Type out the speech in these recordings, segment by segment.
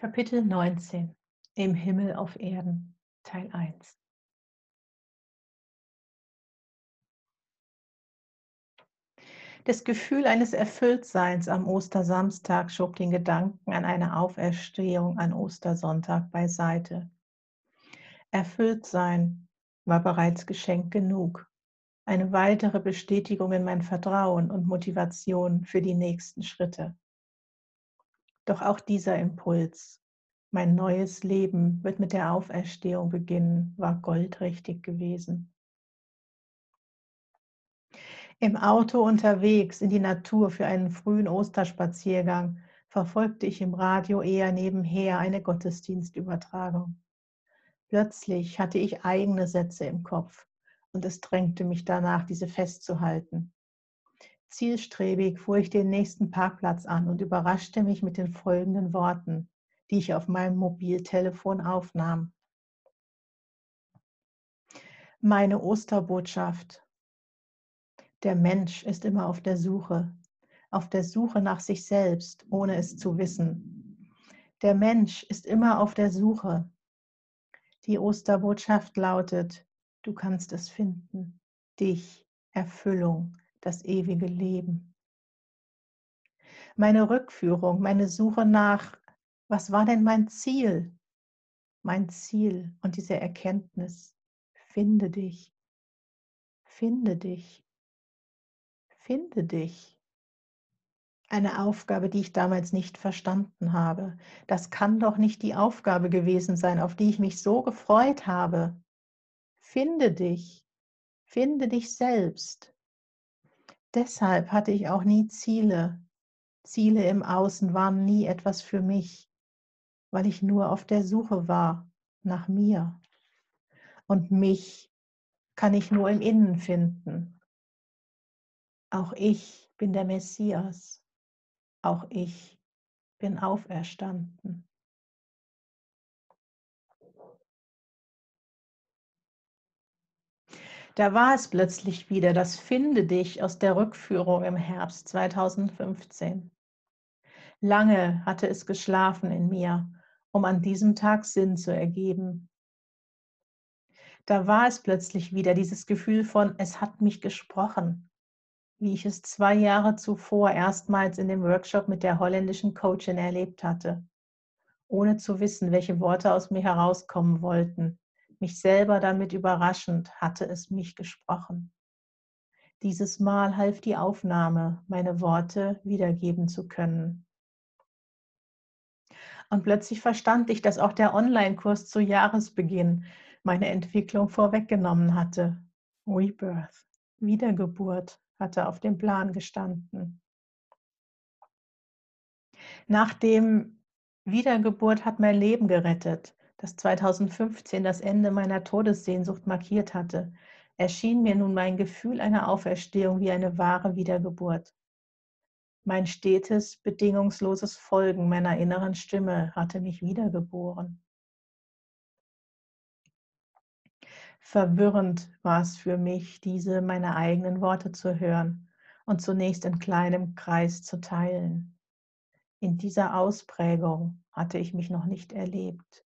Kapitel 19 Im Himmel auf Erden Teil 1 Das Gefühl eines Erfülltseins am Ostersamstag schob den Gedanken an eine Auferstehung an Ostersonntag beiseite. Erfülltsein war bereits Geschenk genug, eine weitere Bestätigung in mein Vertrauen und Motivation für die nächsten Schritte. Doch auch dieser Impuls, mein neues Leben wird mit der Auferstehung beginnen, war goldrichtig gewesen. Im Auto unterwegs in die Natur für einen frühen Osterspaziergang verfolgte ich im Radio eher nebenher eine Gottesdienstübertragung. Plötzlich hatte ich eigene Sätze im Kopf und es drängte mich danach, diese festzuhalten. Zielstrebig fuhr ich den nächsten Parkplatz an und überraschte mich mit den folgenden Worten, die ich auf meinem Mobiltelefon aufnahm. Meine Osterbotschaft. Der Mensch ist immer auf der Suche, auf der Suche nach sich selbst, ohne es zu wissen. Der Mensch ist immer auf der Suche. Die Osterbotschaft lautet, du kannst es finden, dich, Erfüllung, das ewige Leben. Meine Rückführung, meine Suche nach, was war denn mein Ziel? Mein Ziel und diese Erkenntnis, finde dich, finde dich, finde dich. Eine Aufgabe, die ich damals nicht verstanden habe. Das kann doch nicht die Aufgabe gewesen sein, auf die ich mich so gefreut habe. Finde dich, finde dich selbst. Deshalb hatte ich auch nie Ziele. Ziele im Außen waren nie etwas für mich, weil ich nur auf der Suche war nach mir. Und mich kann ich nur im Innen finden. Auch ich bin der Messias. Auch ich bin auferstanden. Da war es plötzlich wieder das Finde dich aus der Rückführung im Herbst 2015. Lange hatte es geschlafen in mir, um an diesem Tag Sinn zu ergeben. Da war es plötzlich wieder dieses Gefühl von, es hat mich gesprochen, wie ich es zwei Jahre zuvor erstmals in dem Workshop mit der holländischen Coachin erlebt hatte, ohne zu wissen, welche Worte aus mir herauskommen wollten mich selber damit überraschend hatte es mich gesprochen. Dieses Mal half die Aufnahme, meine Worte wiedergeben zu können. Und plötzlich verstand ich, dass auch der Online-Kurs zu Jahresbeginn meine Entwicklung vorweggenommen hatte. Rebirth, Wiedergeburt hatte auf dem Plan gestanden. Nach dem Wiedergeburt hat mein Leben gerettet, das 2015 das Ende meiner Todessehnsucht markiert hatte, erschien mir nun mein Gefühl einer Auferstehung wie eine wahre Wiedergeburt. Mein stetes, bedingungsloses Folgen meiner inneren Stimme hatte mich wiedergeboren. Verwirrend war es für mich, diese meine eigenen Worte zu hören und zunächst in kleinem Kreis zu teilen. In dieser Ausprägung hatte ich mich noch nicht erlebt.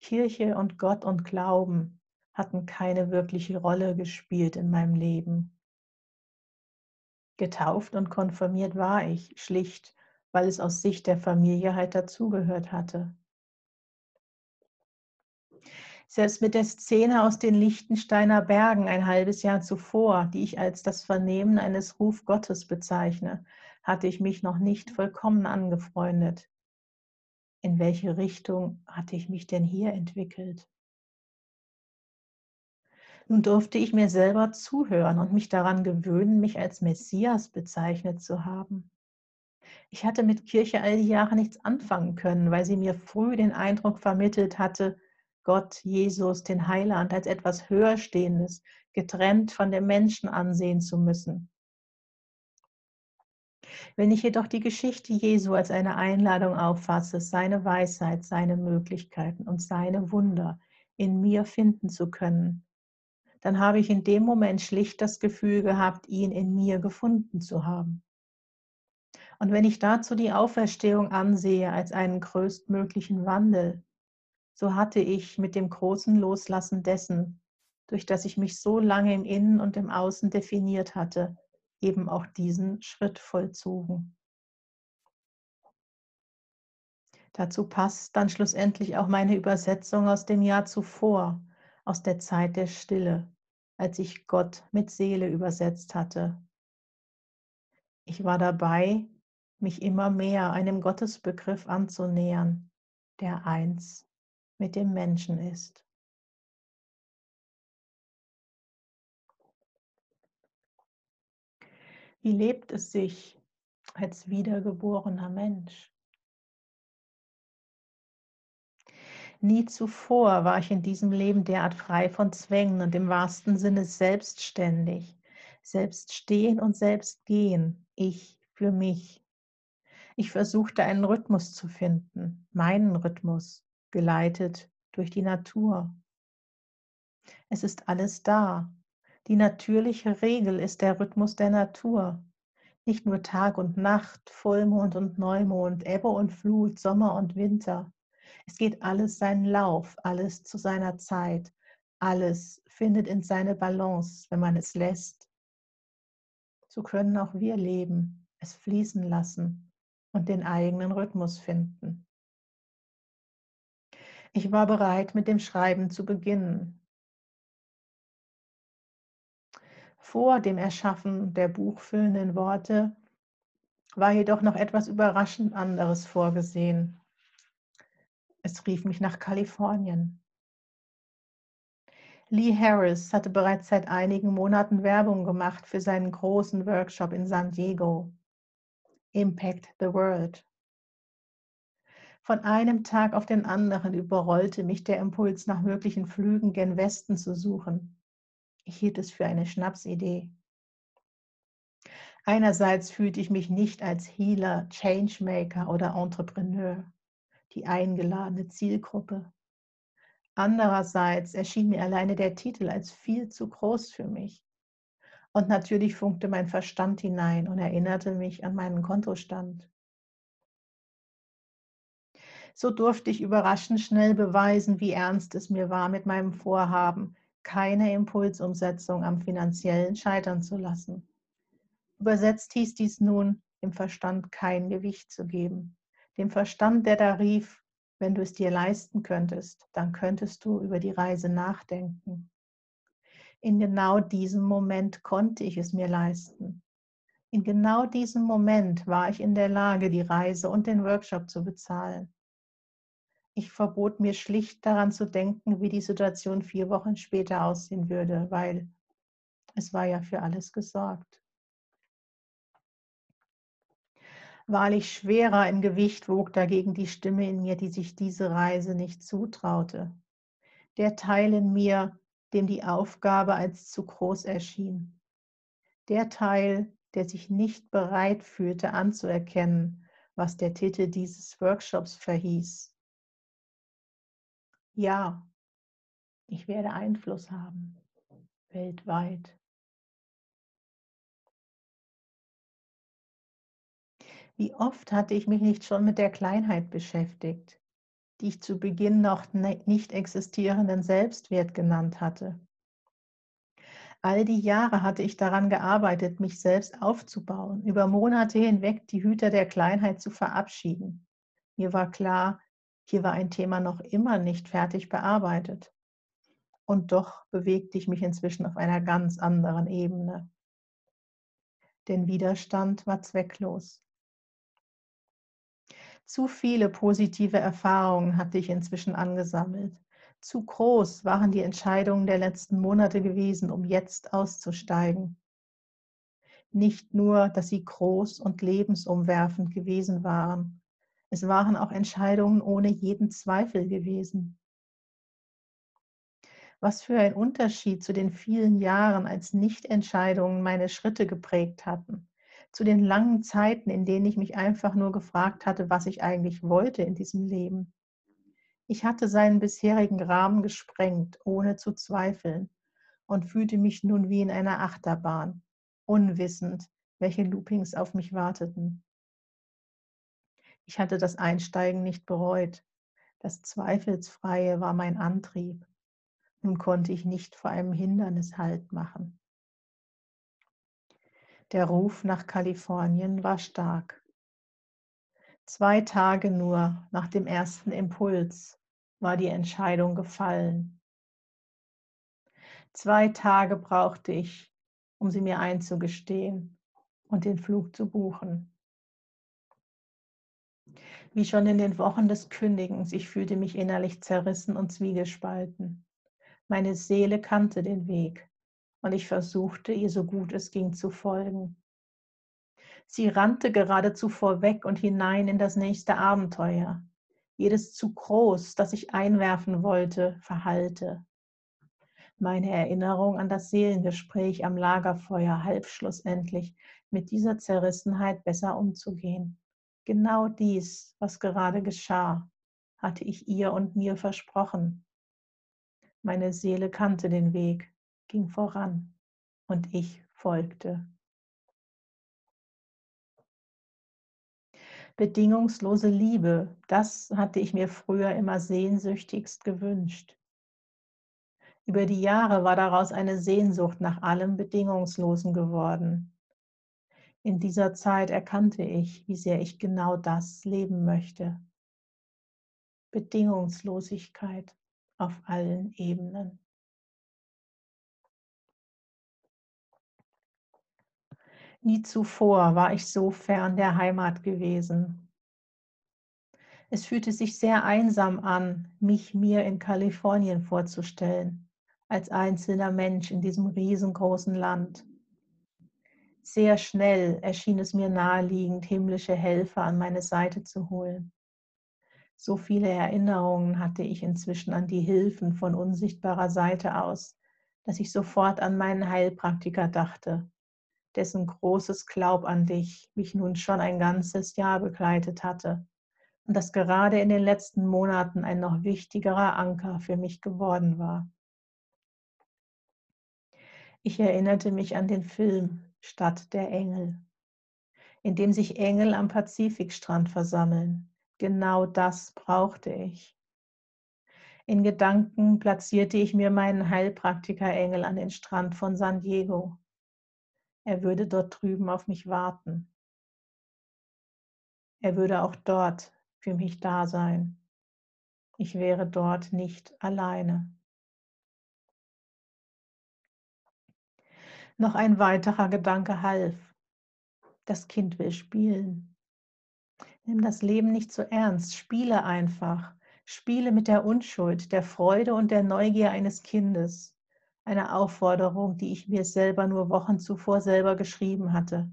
Kirche und Gott und Glauben hatten keine wirkliche Rolle gespielt in meinem Leben. Getauft und konfirmiert war ich schlicht, weil es aus Sicht der Familie halt dazugehört hatte. Selbst mit der Szene aus den Liechtensteiner Bergen ein halbes Jahr zuvor, die ich als das Vernehmen eines Ruf Gottes bezeichne, hatte ich mich noch nicht vollkommen angefreundet in welche Richtung hatte ich mich denn hier entwickelt? Nun durfte ich mir selber zuhören und mich daran gewöhnen, mich als Messias bezeichnet zu haben. Ich hatte mit Kirche all die Jahre nichts anfangen können, weil sie mir früh den Eindruck vermittelt hatte, Gott, Jesus, den Heiland als etwas Höherstehendes, getrennt von dem Menschen ansehen zu müssen. Wenn ich jedoch die Geschichte Jesu als eine Einladung auffasse, seine Weisheit, seine Möglichkeiten und seine Wunder in mir finden zu können, dann habe ich in dem Moment schlicht das Gefühl gehabt, ihn in mir gefunden zu haben. Und wenn ich dazu die Auferstehung ansehe als einen größtmöglichen Wandel, so hatte ich mit dem großen Loslassen dessen, durch das ich mich so lange im Innen und im Außen definiert hatte, eben auch diesen Schritt vollzogen. Dazu passt dann schlussendlich auch meine Übersetzung aus dem Jahr zuvor, aus der Zeit der Stille, als ich Gott mit Seele übersetzt hatte. Ich war dabei, mich immer mehr einem Gottesbegriff anzunähern, der eins mit dem Menschen ist. Wie lebt es sich als wiedergeborener Mensch? Nie zuvor war ich in diesem Leben derart frei von Zwängen und im wahrsten Sinne selbstständig. Selbst stehen und selbst gehen. Ich für mich. Ich versuchte einen Rhythmus zu finden, meinen Rhythmus, geleitet durch die Natur. Es ist alles da. Die natürliche Regel ist der Rhythmus der Natur. Nicht nur Tag und Nacht, Vollmond und Neumond, Ebbe und Flut, Sommer und Winter. Es geht alles seinen Lauf, alles zu seiner Zeit. Alles findet in seine Balance, wenn man es lässt. So können auch wir leben, es fließen lassen und den eigenen Rhythmus finden. Ich war bereit, mit dem Schreiben zu beginnen. Vor dem Erschaffen der buchfüllenden Worte war jedoch noch etwas überraschend anderes vorgesehen. Es rief mich nach Kalifornien. Lee Harris hatte bereits seit einigen Monaten Werbung gemacht für seinen großen Workshop in San Diego. Impact the World. Von einem Tag auf den anderen überrollte mich der Impuls, nach möglichen Flügen gen Westen zu suchen. Ich hielt es für eine Schnapsidee. Einerseits fühlte ich mich nicht als Healer, Changemaker oder Entrepreneur die eingeladene Zielgruppe. Andererseits erschien mir alleine der Titel als viel zu groß für mich. Und natürlich funkte mein Verstand hinein und erinnerte mich an meinen Kontostand. So durfte ich überraschend schnell beweisen, wie ernst es mir war mit meinem Vorhaben, keine Impulsumsetzung am finanziellen scheitern zu lassen. Übersetzt hieß dies nun, dem Verstand kein Gewicht zu geben dem Verstand, der da rief, wenn du es dir leisten könntest, dann könntest du über die Reise nachdenken. In genau diesem Moment konnte ich es mir leisten. In genau diesem Moment war ich in der Lage, die Reise und den Workshop zu bezahlen. Ich verbot mir schlicht daran zu denken, wie die Situation vier Wochen später aussehen würde, weil es war ja für alles gesorgt. Wahrlich schwerer im Gewicht wog dagegen die Stimme in mir, die sich diese Reise nicht zutraute. Der Teil in mir, dem die Aufgabe als zu groß erschien. Der Teil, der sich nicht bereit fühlte anzuerkennen, was der Titel dieses Workshops verhieß. Ja, ich werde Einfluss haben, weltweit. Wie oft hatte ich mich nicht schon mit der Kleinheit beschäftigt, die ich zu Beginn noch ne, nicht existierenden Selbstwert genannt hatte. All die Jahre hatte ich daran gearbeitet, mich selbst aufzubauen, über Monate hinweg die Hüter der Kleinheit zu verabschieden. Mir war klar, hier war ein Thema noch immer nicht fertig bearbeitet. Und doch bewegte ich mich inzwischen auf einer ganz anderen Ebene. Denn Widerstand war zwecklos. Zu viele positive Erfahrungen hatte ich inzwischen angesammelt. Zu groß waren die Entscheidungen der letzten Monate gewesen, um jetzt auszusteigen. Nicht nur, dass sie groß und lebensumwerfend gewesen waren, es waren auch Entscheidungen ohne jeden Zweifel gewesen. Was für ein Unterschied zu den vielen Jahren, als Nichtentscheidungen meine Schritte geprägt hatten zu den langen Zeiten, in denen ich mich einfach nur gefragt hatte, was ich eigentlich wollte in diesem Leben. Ich hatte seinen bisherigen Rahmen gesprengt, ohne zu zweifeln, und fühlte mich nun wie in einer Achterbahn, unwissend, welche Loopings auf mich warteten. Ich hatte das Einsteigen nicht bereut. Das Zweifelsfreie war mein Antrieb. Nun konnte ich nicht vor einem Hindernis Halt machen. Der Ruf nach Kalifornien war stark. Zwei Tage nur nach dem ersten Impuls war die Entscheidung gefallen. Zwei Tage brauchte ich, um sie mir einzugestehen und den Flug zu buchen. Wie schon in den Wochen des Kündigens, ich fühlte mich innerlich zerrissen und zwiegespalten. Meine Seele kannte den Weg und ich versuchte, ihr so gut es ging zu folgen. Sie rannte geradezu vorweg und hinein in das nächste Abenteuer. Jedes zu groß, das ich einwerfen wollte, verhallte. Meine Erinnerung an das Seelengespräch am Lagerfeuer half schlussendlich, mit dieser Zerrissenheit besser umzugehen. Genau dies, was gerade geschah, hatte ich ihr und mir versprochen. Meine Seele kannte den Weg, ging voran und ich folgte. Bedingungslose Liebe, das hatte ich mir früher immer sehnsüchtigst gewünscht. Über die Jahre war daraus eine Sehnsucht nach allem Bedingungslosen geworden. In dieser Zeit erkannte ich, wie sehr ich genau das leben möchte. Bedingungslosigkeit auf allen Ebenen. Nie zuvor war ich so fern der Heimat gewesen. Es fühlte sich sehr einsam an, mich mir in Kalifornien vorzustellen, als einzelner Mensch in diesem riesengroßen Land. Sehr schnell erschien es mir naheliegend, himmlische Helfer an meine Seite zu holen. So viele Erinnerungen hatte ich inzwischen an die Hilfen von unsichtbarer Seite aus, dass ich sofort an meinen Heilpraktiker dachte, dessen großes Glaub an dich mich nun schon ein ganzes Jahr begleitet hatte und das gerade in den letzten Monaten ein noch wichtigerer Anker für mich geworden war. Ich erinnerte mich an den Film Stadt der Engel, in dem sich Engel am Pazifikstrand versammeln. Genau das brauchte ich. In Gedanken platzierte ich mir meinen Heilpraktiker-Engel an den Strand von San Diego. Er würde dort drüben auf mich warten. Er würde auch dort für mich da sein. Ich wäre dort nicht alleine. Noch ein weiterer Gedanke half. Das Kind will spielen. Nimm das Leben nicht so ernst, spiele einfach. Spiele mit der Unschuld, der Freude und der Neugier eines Kindes. Eine Aufforderung, die ich mir selber nur Wochen zuvor selber geschrieben hatte.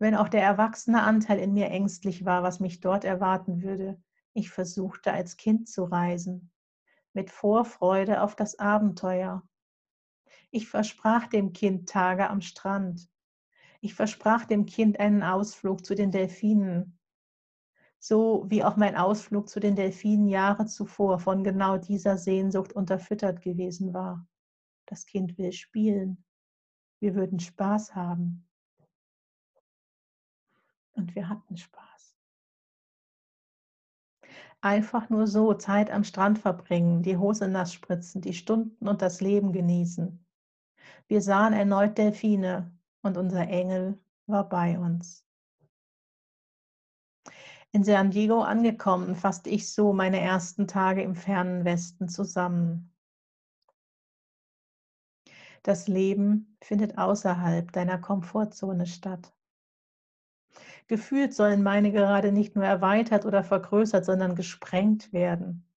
Wenn auch der erwachsene Anteil in mir ängstlich war, was mich dort erwarten würde, ich versuchte als Kind zu reisen, mit Vorfreude auf das Abenteuer, ich versprach dem Kind Tage am Strand. Ich versprach dem Kind einen Ausflug zu den Delfinen. So wie auch mein Ausflug zu den Delfinen Jahre zuvor von genau dieser Sehnsucht unterfüttert gewesen war. Das Kind will spielen. Wir würden Spaß haben. Und wir hatten Spaß. Einfach nur so Zeit am Strand verbringen, die Hose nass spritzen, die Stunden und das Leben genießen. Wir sahen erneut Delfine und unser Engel war bei uns. In San Diego angekommen, fasste ich so meine ersten Tage im fernen Westen zusammen. Das Leben findet außerhalb deiner Komfortzone statt. Gefühlt sollen meine gerade nicht nur erweitert oder vergrößert, sondern gesprengt werden.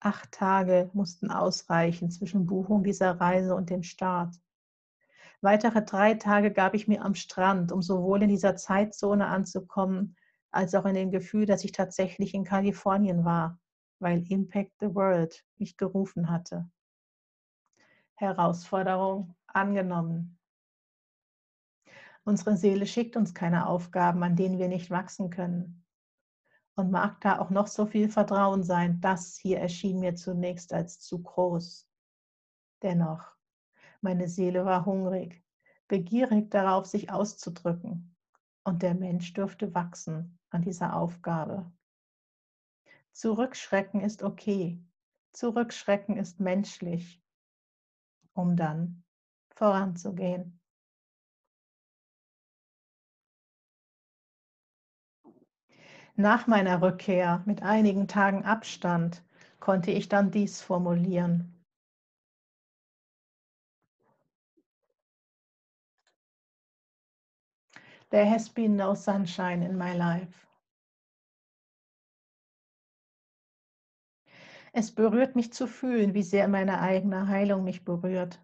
Acht Tage mussten ausreichen zwischen Buchung dieser Reise und dem Start. Weitere drei Tage gab ich mir am Strand, um sowohl in dieser Zeitzone anzukommen, als auch in dem Gefühl, dass ich tatsächlich in Kalifornien war, weil Impact the World mich gerufen hatte. Herausforderung angenommen. Unsere Seele schickt uns keine Aufgaben, an denen wir nicht wachsen können. Und mag da auch noch so viel Vertrauen sein, das hier erschien mir zunächst als zu groß. Dennoch meine Seele war hungrig, begierig darauf, sich auszudrücken. und der Mensch dürfte wachsen an dieser Aufgabe. Zurückschrecken ist okay. Zurückschrecken ist menschlich, um dann voranzugehen. Nach meiner Rückkehr mit einigen Tagen Abstand konnte ich dann dies formulieren. There has been no sunshine in my life. Es berührt mich zu fühlen, wie sehr meine eigene Heilung mich berührt.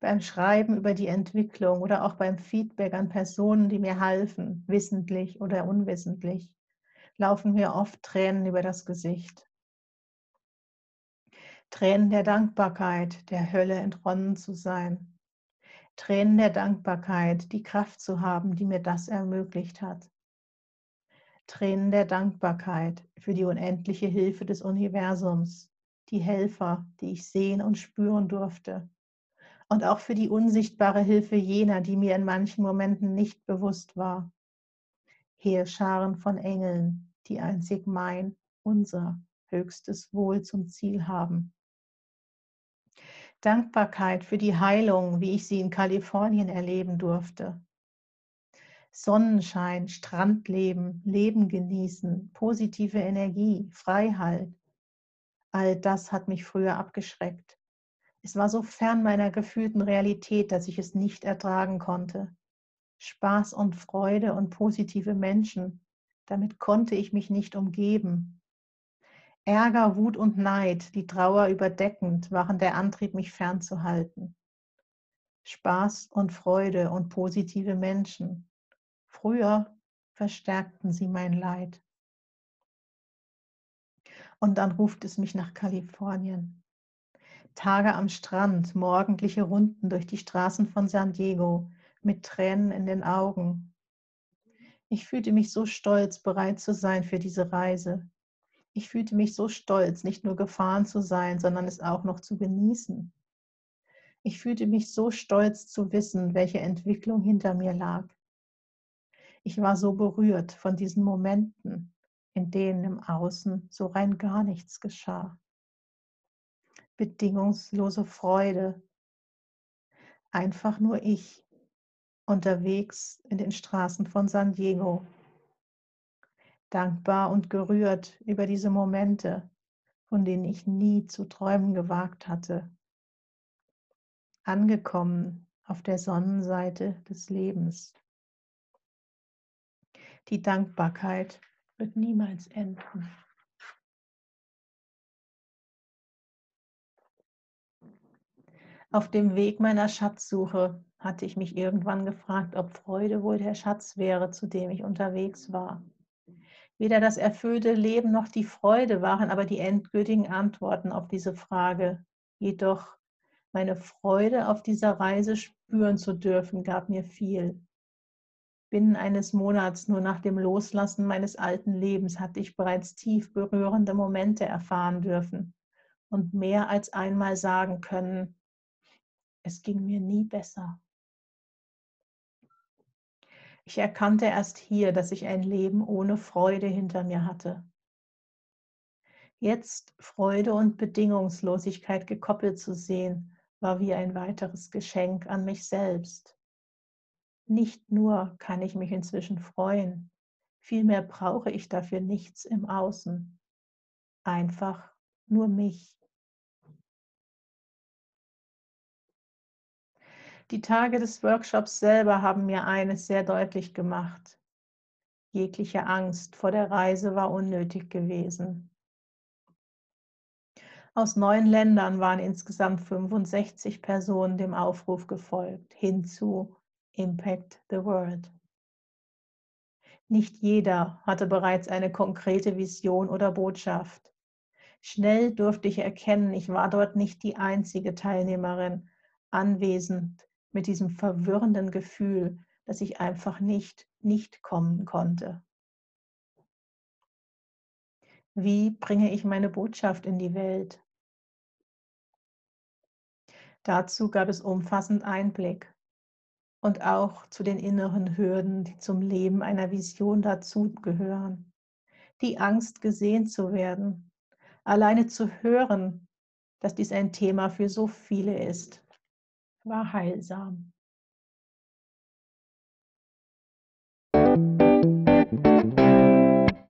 Beim Schreiben über die Entwicklung oder auch beim Feedback an Personen, die mir halfen, wissentlich oder unwissentlich, laufen mir oft Tränen über das Gesicht. Tränen der Dankbarkeit, der Hölle entronnen zu sein. Tränen der Dankbarkeit, die Kraft zu haben, die mir das ermöglicht hat. Tränen der Dankbarkeit für die unendliche Hilfe des Universums, die Helfer, die ich sehen und spüren durfte. Und auch für die unsichtbare Hilfe jener, die mir in manchen Momenten nicht bewusst war. Heerscharen von Engeln, die einzig mein, unser höchstes Wohl zum Ziel haben. Dankbarkeit für die Heilung, wie ich sie in Kalifornien erleben durfte. Sonnenschein, Strandleben, Leben genießen, positive Energie, Freiheit. All das hat mich früher abgeschreckt. Es war so fern meiner gefühlten Realität, dass ich es nicht ertragen konnte. Spaß und Freude und positive Menschen, damit konnte ich mich nicht umgeben. Ärger, Wut und Neid, die Trauer überdeckend, waren der Antrieb, mich fernzuhalten. Spaß und Freude und positive Menschen, Früher verstärkten sie mein Leid. Und dann ruft es mich nach Kalifornien. Tage am Strand, morgendliche Runden durch die Straßen von San Diego mit Tränen in den Augen. Ich fühlte mich so stolz, bereit zu sein für diese Reise. Ich fühlte mich so stolz, nicht nur gefahren zu sein, sondern es auch noch zu genießen. Ich fühlte mich so stolz zu wissen, welche Entwicklung hinter mir lag. Ich war so berührt von diesen Momenten, in denen im Außen so rein gar nichts geschah. Bedingungslose Freude. Einfach nur ich unterwegs in den Straßen von San Diego. Dankbar und gerührt über diese Momente, von denen ich nie zu träumen gewagt hatte. Angekommen auf der Sonnenseite des Lebens. Die Dankbarkeit wird niemals enden. Auf dem Weg meiner Schatzsuche hatte ich mich irgendwann gefragt, ob Freude wohl der Schatz wäre, zu dem ich unterwegs war. Weder das erfüllte Leben noch die Freude waren aber die endgültigen Antworten auf diese Frage. Jedoch meine Freude auf dieser Reise spüren zu dürfen, gab mir viel. Binnen eines Monats, nur nach dem Loslassen meines alten Lebens, hatte ich bereits tief berührende Momente erfahren dürfen und mehr als einmal sagen können, es ging mir nie besser. Ich erkannte erst hier, dass ich ein Leben ohne Freude hinter mir hatte. Jetzt Freude und Bedingungslosigkeit gekoppelt zu sehen, war wie ein weiteres Geschenk an mich selbst. Nicht nur kann ich mich inzwischen freuen, vielmehr brauche ich dafür nichts im Außen, einfach nur mich. Die Tage des Workshops selber haben mir eines sehr deutlich gemacht. Jegliche Angst vor der Reise war unnötig gewesen. Aus neun Ländern waren insgesamt 65 Personen dem Aufruf gefolgt, hinzu Impact the World. Nicht jeder hatte bereits eine konkrete Vision oder Botschaft. Schnell durfte ich erkennen, ich war dort nicht die einzige Teilnehmerin anwesend mit diesem verwirrenden Gefühl, dass ich einfach nicht nicht kommen konnte. Wie bringe ich meine Botschaft in die Welt? Dazu gab es umfassend Einblick und auch zu den inneren Hürden, die zum Leben einer Vision dazugehören. Die Angst, gesehen zu werden, alleine zu hören, dass dies ein Thema für so viele ist, war heilsam.